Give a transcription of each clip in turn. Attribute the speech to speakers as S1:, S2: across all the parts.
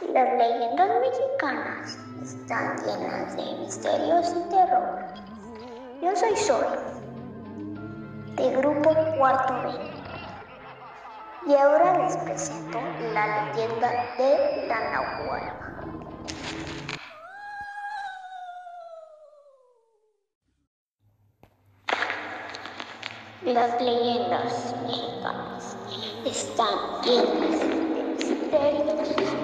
S1: Las leyendas mexicanas están llenas de misterios y terror. Yo soy Sol, de Grupo Cuarto B. Y ahora les presento la leyenda de la. Las leyendas mexicanas están llenas de misterios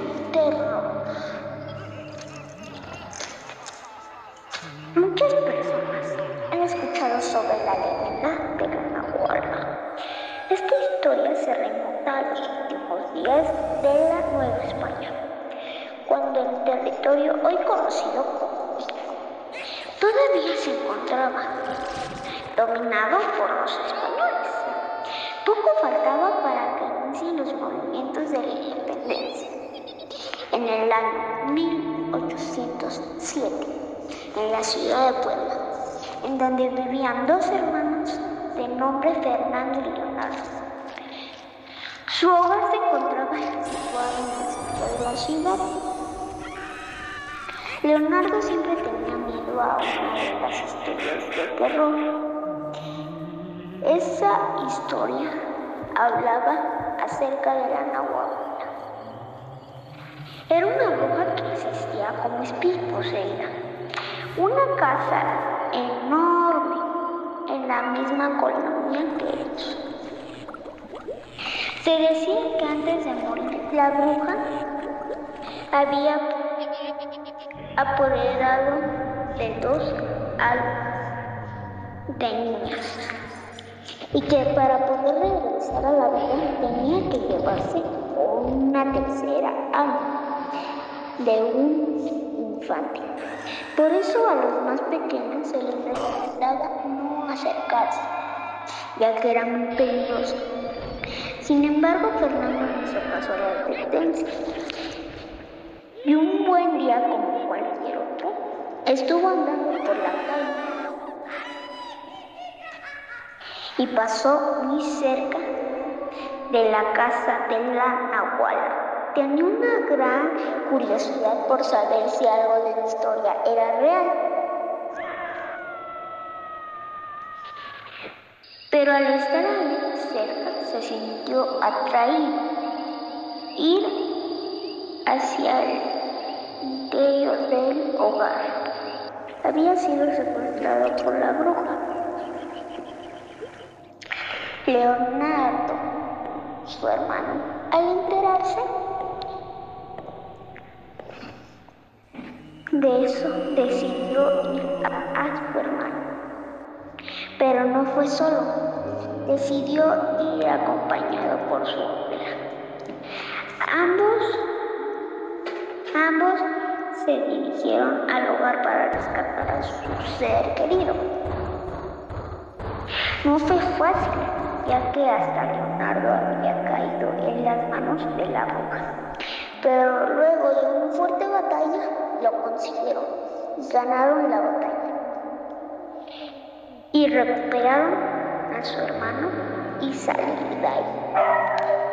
S1: de la Nahualpa. Esta historia se remonta a los últimos días de la Nueva España, cuando el territorio hoy conocido como México todavía se encontraba dominado por los españoles. Poco faltaba para que inicien los movimientos de la independencia. En el año 1807, en la ciudad de Puebla, en donde vivían dos hermanos de nombre Fernando y Leonardo. Su hogar se encontraba situado en el centro de la ciudad. Leonardo siempre tenía miedo a una de las historias de terror. Esa historia hablaba acerca de la Nahuatl. Era una bruja que existía como espíritu poseída. Una casa enorme en la misma colonia que ellos. Se decía que antes de morir la bruja había apoderado de dos almas de niñas y que para poder regresar a la vida tenía que llevarse una tercera alma de un Por eso a los más pequeños se les recomendaba no acercarse, ya que era muy peligroso. Sin embargo, Fernando no caso a la advertencia. Y un buen día, como cualquier otro, estuvo andando por la calle y pasó muy cerca de la casa de la Nahuala. Tenía una gran curiosidad por saber si algo de la historia era real. Pero al estar cerca se sintió atraído. Ir hacia el interior del hogar. Había sido secuestrado por la bruja. Leonardo, su hermano, al enterarse de eso, decidió ir a, su hermano. Pero no fue solo, decidió ir acompañado por su abuela. Ambos, ambos se dirigieron al hogar para rescatar a su ser querido. No fue fácil, ya que hasta Leonardo había caído en las manos de la bruja. Pero consiguieron y ganaron la batalla. Y recuperaron a su hermano y ahí.